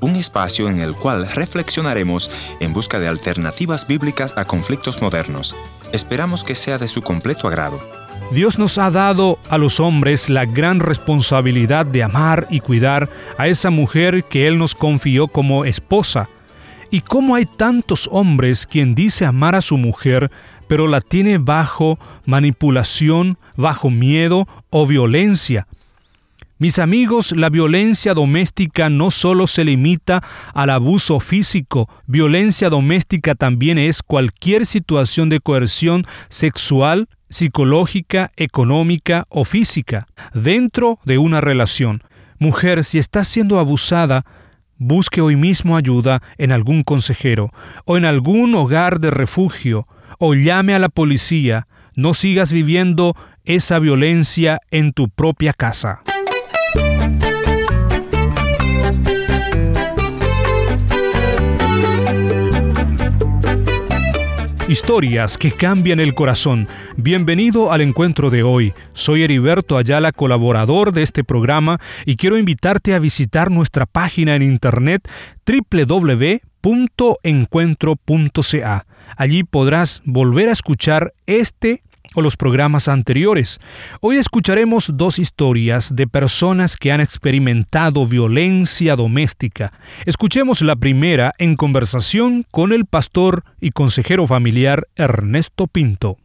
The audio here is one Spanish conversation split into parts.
Un espacio en el cual reflexionaremos en busca de alternativas bíblicas a conflictos modernos. Esperamos que sea de su completo agrado. Dios nos ha dado a los hombres la gran responsabilidad de amar y cuidar a esa mujer que Él nos confió como esposa. ¿Y cómo hay tantos hombres quien dice amar a su mujer, pero la tiene bajo manipulación, bajo miedo o violencia? Mis amigos, la violencia doméstica no solo se limita al abuso físico, violencia doméstica también es cualquier situación de coerción sexual, psicológica, económica o física dentro de una relación. Mujer, si estás siendo abusada, busque hoy mismo ayuda en algún consejero o en algún hogar de refugio o llame a la policía. No sigas viviendo esa violencia en tu propia casa. Historias que cambian el corazón. Bienvenido al encuentro de hoy. Soy Heriberto Ayala, colaborador de este programa, y quiero invitarte a visitar nuestra página en internet www.encuentro.ca. Allí podrás volver a escuchar este o los programas anteriores. Hoy escucharemos dos historias de personas que han experimentado violencia doméstica. Escuchemos la primera en conversación con el pastor y consejero familiar Ernesto Pinto.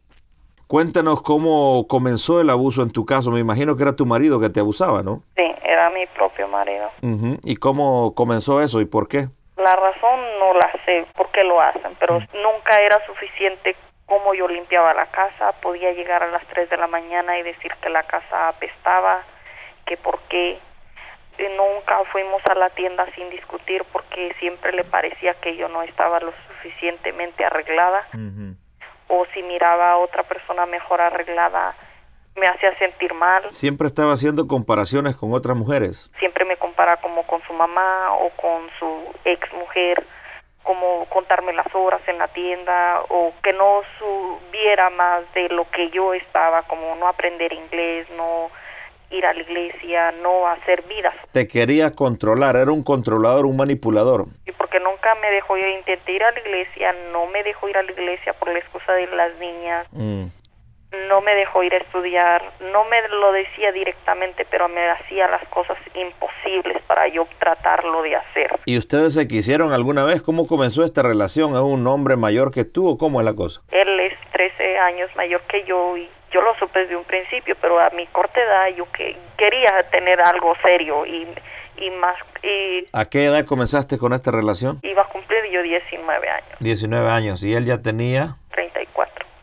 Cuéntanos cómo comenzó el abuso en tu caso. Me imagino que era tu marido que te abusaba, ¿no? Sí, era mi propio marido. ¿Y cómo comenzó eso y por qué? La razón no la sé por qué lo hacen, pero nunca era suficiente cómo yo limpiaba la casa, podía llegar a las 3 de la mañana y decir que la casa apestaba, que por qué. Nunca fuimos a la tienda sin discutir porque siempre le parecía que yo no estaba lo suficientemente arreglada. O si miraba a otra persona mejor arreglada, me hacía sentir mal. Siempre estaba haciendo comparaciones con otras mujeres. Siempre me compara como con su mamá o con su ex mujer como contarme las horas en la tienda o que no subiera más de lo que yo estaba, como no aprender inglés, no ir a la iglesia, no hacer vidas. Te quería controlar, era un controlador, un manipulador. Y porque nunca me dejó ir, intenté ir a la iglesia, no me dejó ir a la iglesia por la excusa de las niñas. Mm no me dejó ir a estudiar, no me lo decía directamente, pero me hacía las cosas imposibles para yo tratarlo de hacer. ¿Y ustedes se quisieron alguna vez? ¿Cómo comenzó esta relación? ¿Es un hombre mayor que tú o cómo es la cosa? Él es 13 años mayor que yo y yo lo supe desde un principio, pero a mi corta edad yo que quería tener algo serio y, y más... Y ¿A qué edad comenzaste con esta relación? Iba a cumplir yo 19 años. 19 años. ¿Y él ya tenía? 34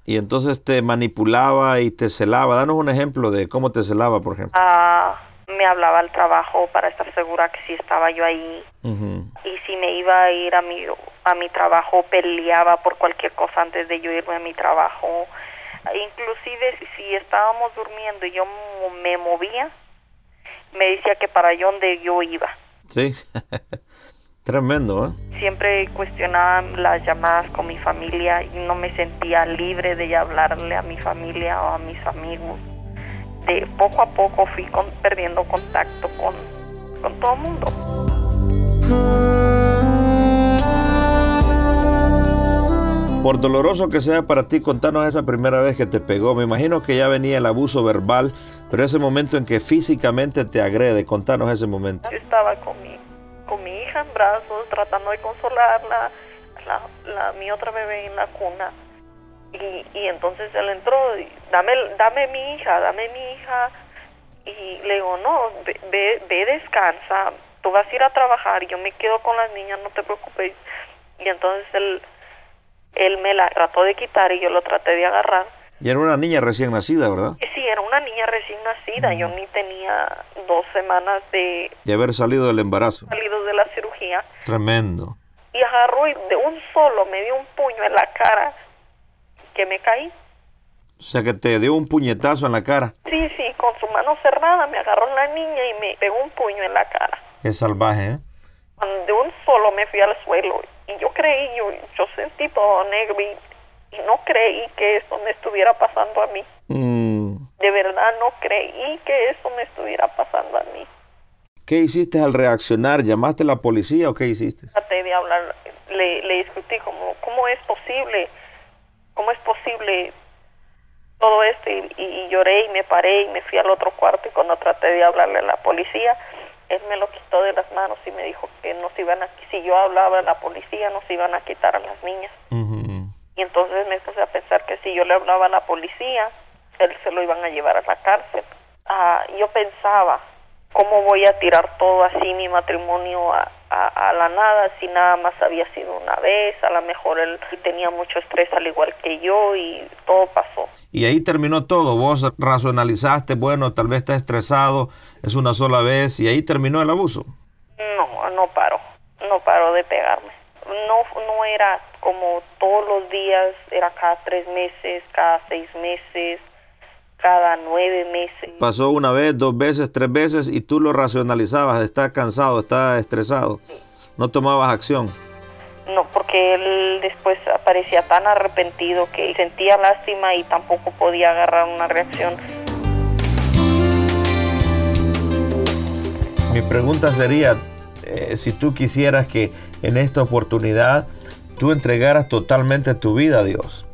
y entonces te manipulaba y te celaba. Danos un ejemplo de cómo te celaba, por ejemplo. Ah, me hablaba al trabajo para estar segura que sí estaba yo ahí. Y si me iba a ir a mi, a mi trabajo, peleaba por cualquier cosa antes de yo irme a mi trabajo. Inclusive si estábamos durmiendo y yo me movía, me decía que para allá donde yo iba. Sí. Tremendo, ¿eh? Siempre cuestionaba las llamadas con mi familia y no me sentía libre de hablarle a mi familia o a mis amigos. De poco a poco fui perdiendo contacto con, con todo el mundo. Por doloroso que sea para ti, contanos esa primera vez que te pegó. Me imagino que ya venía el abuso verbal, pero ese momento en que físicamente te agrede, contanos ese momento. Yo estaba conmigo con mi hija en brazos, tratando de consolarla, la, mi otra bebé en la cuna. Y, y entonces él entró, y, dame, dame mi hija, dame mi hija. Y le digo, no, ve, ve, descansa, tú vas a ir a trabajar, yo me quedo con las niñas, no te preocupes. Y entonces él, él me la trató de quitar y yo lo traté de agarrar y era una niña recién nacida, ¿verdad? Sí, era una niña recién nacida. Yo ni tenía dos semanas de... De haber salido del embarazo. Salido Tremendo. Y agarró y de un solo me dio un puño en la cara que me caí. O sea, que te dio un puñetazo en la cara. Sí, sí, con su mano cerrada me agarró la niña y me pegó un puño en la cara. Qué salvaje, ¿eh? De un solo me fui al suelo y yo creí, yo, yo sentí todo negro y y no creí que eso me estuviera pasando a mí. Mm. De verdad no creí que eso me estuviera pasando a mí. ¿Qué hiciste al reaccionar? ¿Llamaste a la policía o qué hiciste? Traté de hablar, le, le discutí como, ¿cómo es posible? ¿Cómo es posible todo esto? Y, y- y lloré y me paré y me fui al otro cuarto y cuando traté de hablarle a la policía, él me lo quitó de las manos y me dijo que nos iban a, si yo hablaba a la policía nos iban a quitar a las niñas. Y entonces me puse a pensar que si yo le hablaba a la policía, él se lo iban a llevar a la cárcel. Ah, yo pensaba, ¿cómo voy a tirar todo así mi matrimonio a, a- a la nada si nada más había sido una vez? A lo mejor él tenía mucho estrés al igual que yo y todo pasó. Y ahí terminó todo. Vos racionalizaste, bueno, tal vez está estresado, es una sola vez, y ahí terminó el abuso. No, no paró, no paró de pegarme. No, no era como todos los días, era cada tres meses, cada seis meses, cada nueve meses. Pasó una vez, dos veces, tres veces, y tú lo racionalizabas, está cansado, está estresado. No tomabas acción. No, porque él después aparecía tan arrepentido que sentía lástima y tampoco podía agarrar una reacción. Mi pregunta sería, eh, si tú quisieras que en esta oportunidad tú entregaras totalmente tu vida a Dios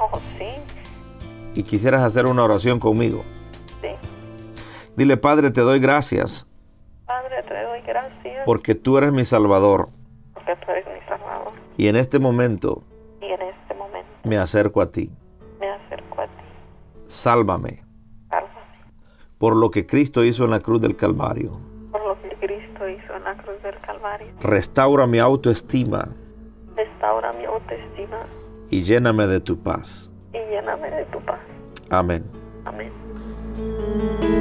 Oh, sí, y quisieras hacer una oración conmigo. sí. Dile, Padre, te doy gracias Padre, te doy gracias porque tú eres mi Salvador porque tú eres mi Salvador. y en este momento Y en este momento me acerco a ti. me acerco a ti. Sálvame Sálvame por lo que Cristo hizo en la cruz del Calvario. por lo que Cristo hizo en la cruz del Calvario. Restaura mi autoestima Restaura mi autoestima y lléname de tu paz. Y lléname de tu paz. Amén. Amén.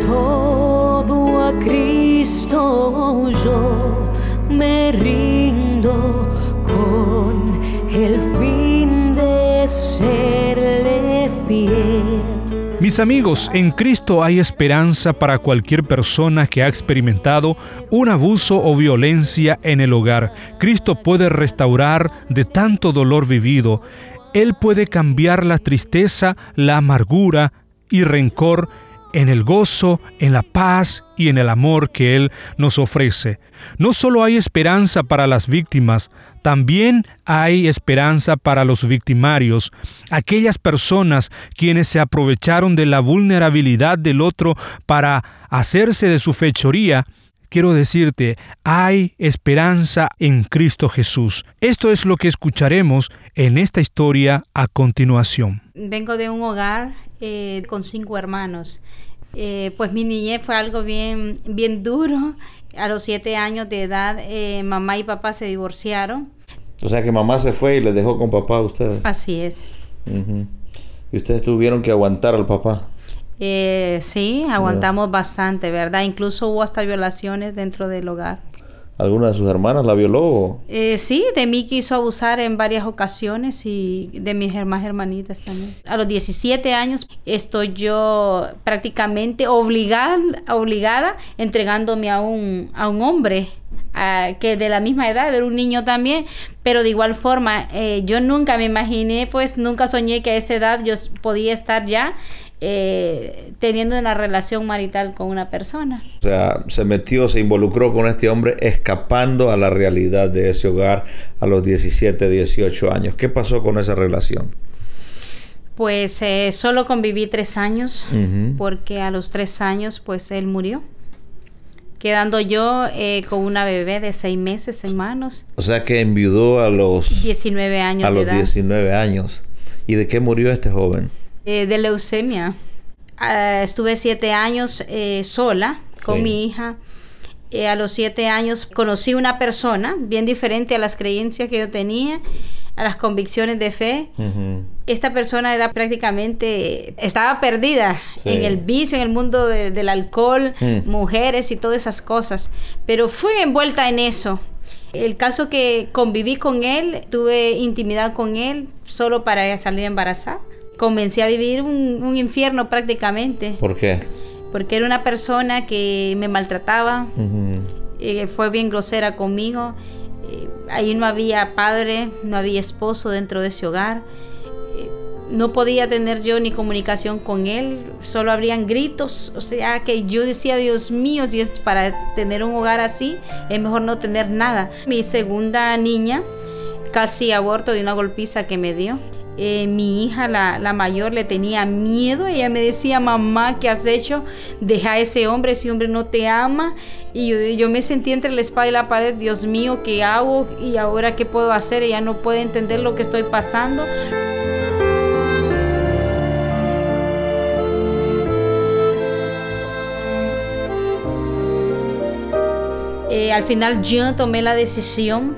Todo a Cristo yo me rindo con el fin de serle fiel. Mis amigos, en Cristo hay esperanza para cualquier persona que ha experimentado un abuso o violencia en el hogar. Cristo puede restaurar de tanto dolor vivido. Él puede cambiar la tristeza, la amargura y rencor en el gozo, en la paz y en el amor que Él nos ofrece. No solo hay esperanza para las víctimas, también hay esperanza para los victimarios, aquellas personas quienes se aprovecharon de la vulnerabilidad del otro para hacerse de su fechoría. Quiero decirte, hay esperanza en Cristo Jesús. Esto es lo que escucharemos en esta historia a continuación. Vengo de un hogar eh, con cinco hermanos. Eh, pues mi niñez fue algo bien, bien duro. A los siete años de edad, eh, mamá y papá se divorciaron. O sea que mamá se fue y les dejó con papá a ustedes. Así es. Y ustedes tuvieron que aguantar al papá. Eh, sí, aguantamos bastante, ¿verdad? Incluso hubo hasta violaciones dentro del hogar. ¿Alguna de sus hermanas la violó? Eh, sí, de mí quiso abusar en varias ocasiones y de mis demás hermanitas también. A los 17 años estoy yo prácticamente obligada, obligada entregándome a un, a un hombre ah, que de la misma edad, era un niño también, pero de igual forma eh, yo nunca me imaginé, pues nunca soñé que a esa edad yo podía estar ya eh, teniendo una relación marital con una persona. O sea, se metió, se involucró con este hombre escapando a la realidad de ese hogar a los 17, 18 años. ¿Qué pasó con esa relación? Pues eh, solo conviví tres años, porque a los tres años, pues él murió, quedando yo eh, con una bebé de seis meses en manos, O sea que enviudó a los, 19 años a de los edad, 19 años. ¿Y de qué murió este joven? eh, de leucemia. Ah, estuve siete años eh, sola con Sí. mi hija. A los siete años conocí una persona bien diferente a las creencias que yo tenía, a las convicciones de fe. Esta persona era prácticamente, estaba perdida Sí. en el vicio, en el mundo de- del alcohol, Mm. mujeres y todas esas cosas, pero fui envuelta en eso. El caso que conviví con él, tuve intimidad con él solo para salir embarazada. Comencé a vivir un, un infierno prácticamente, ¿Por qué? porque era una persona que me maltrataba, eh, fue bien grosera conmigo. Eh, ahí no había padre, no había esposo dentro de ese hogar. Eh, no podía tener yo ni comunicación con él, solo habrían gritos, o sea que yo decía, Dios mío, si es para tener un hogar así, es mejor no tener nada. Mi segunda niña casi aborto de una golpiza que me dio. Eh, mi hija, la, la, mayor, le tenía miedo. Ella me decía, mamá, ¿qué has hecho? Deja a ese hombre, ese hombre no te ama. Y yo, yo, me sentí entre la espada y la pared, Dios mío, ¿qué hago? ¿Y ahora qué puedo hacer? Ella no puede entender lo que estoy pasando. Eh, al final yo tomé la decisión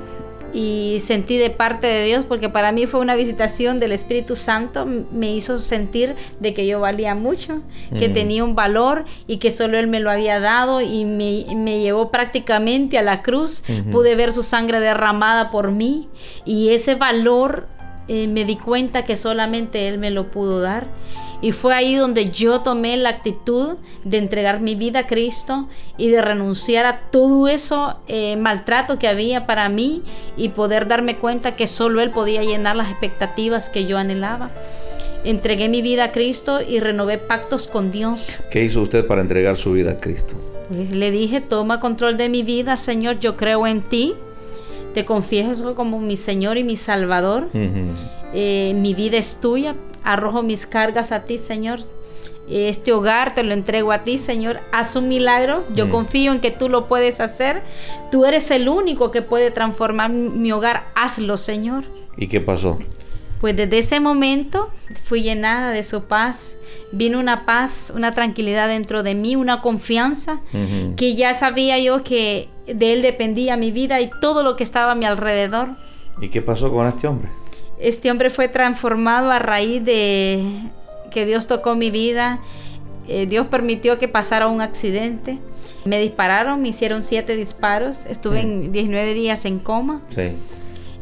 y sentí de parte de Dios porque para mí fue una visitación del Espíritu Santo me hizo sentir de que yo valía mucho que tenía un valor y que solo él me lo había dado y me, me llevó prácticamente a la cruz. Pude ver su sangre derramada por mí y ese valor eh, me di cuenta que solamente él me lo pudo dar y fue ahí donde yo tomé la actitud de entregar mi vida a Cristo y de renunciar a todo eso eh, maltrato que había para mí y poder darme cuenta que solo Él podía llenar las expectativas que yo anhelaba. Entregué mi vida a Cristo y renové pactos con Dios. ¿Qué hizo usted para entregar su vida a Cristo? Pues le dije, toma control de mi vida, Señor, yo creo en ti. Te confieso como mi Señor y mi Salvador. Eh, mi vida es tuya, arrojo mis cargas a ti, Señor. Este hogar te lo entrego a ti, Señor. Haz un milagro. Yo mm. confío en que tú lo puedes hacer. Tú eres el único que puede transformar mi hogar. Hazlo, Señor. ¿Y qué pasó? Pues desde ese momento fui llenada de su paz. Vino una paz, una tranquilidad dentro de mí, una confianza que ya sabía yo que de él dependía mi vida y todo lo que estaba a mi alrededor. ¿Y qué pasó con este hombre? Este hombre fue transformado a raíz de que Dios tocó mi vida. Eh, Dios permitió que pasara un accidente. Me dispararon, me hicieron siete disparos. Estuve en 19 días en coma. Sí.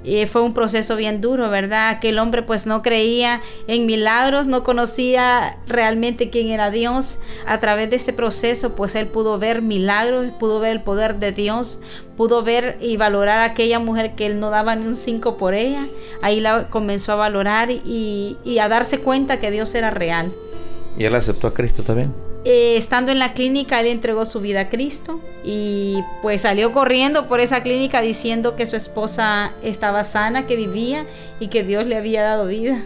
Y fue un proceso bien duro, ¿verdad? Aquel hombre pues no creía en milagros, no conocía realmente quién era Dios. A través de ese proceso pues él pudo ver milagros, pudo ver el poder de Dios, pudo ver y valorar a aquella mujer que él no daba ni un cinco por ella. Ahí la comenzó a valorar y, y a darse cuenta que Dios era real. ¿Y él aceptó a Cristo también? Eh, estando en la clínica, él entregó su vida a Cristo y pues salió corriendo por esa clínica diciendo que su esposa estaba sana, que vivía y que Dios le había dado vida.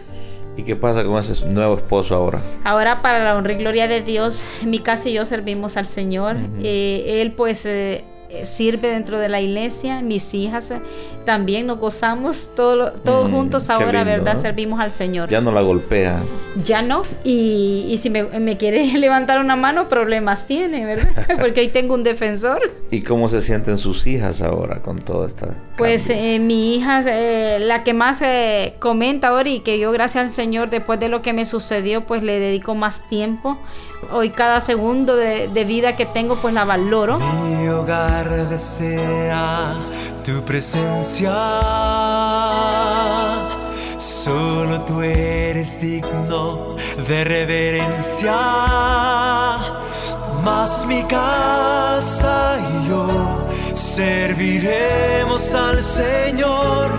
¿Y qué pasa con ese nuevo esposo ahora? Ahora, para la honra y gloria de Dios, mi casa y yo servimos al Señor. Eh, él, pues, eh, sirve dentro de la iglesia, mis hijas eh, también nos gozamos todos mm, juntos ahora, ¿verdad? Servimos al Señor. Ya no la golpea. Ya no, y, si me, quiere levantar una mano, problemas tiene, ¿verdad? Porque hoy tengo un defensor. ¿Y cómo se sienten sus hijas ahora con todo esto? Pues eh, mi hija, la que más comenta ahora y que yo gracias al Señor después de lo que me sucedió, pues le dedico más tiempo. Hoy cada segundo de, de vida que tengo, pues la valoro. Mi hogar desea tu presencia. Solo tú eres digno de reverencia. Mas mi casa y yo serviremos al Señor.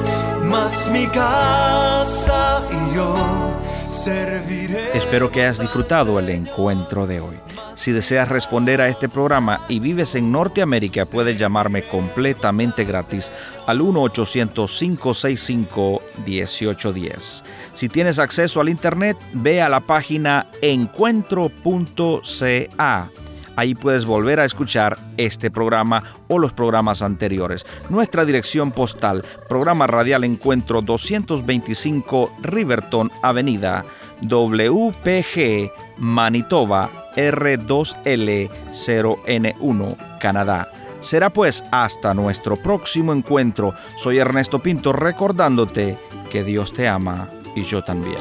Mas mi casa y yo serviremos. Espero que hayas disfrutado el encuentro de hoy. Si deseas responder a este programa y vives en Norteamérica, puedes llamarme completamente gratis al 1-800-565-1810. Si tienes acceso al Internet, ve a la página encuentro.ca. Ahí puedes volver a escuchar este programa o los programas anteriores. Nuestra dirección postal, programa radial Encuentro 225 Riverton Avenida, WPG, Manitoba, R2L0N1, Canadá. Será pues hasta nuestro próximo encuentro. Soy Ernesto Pinto recordándote que Dios te ama y yo también.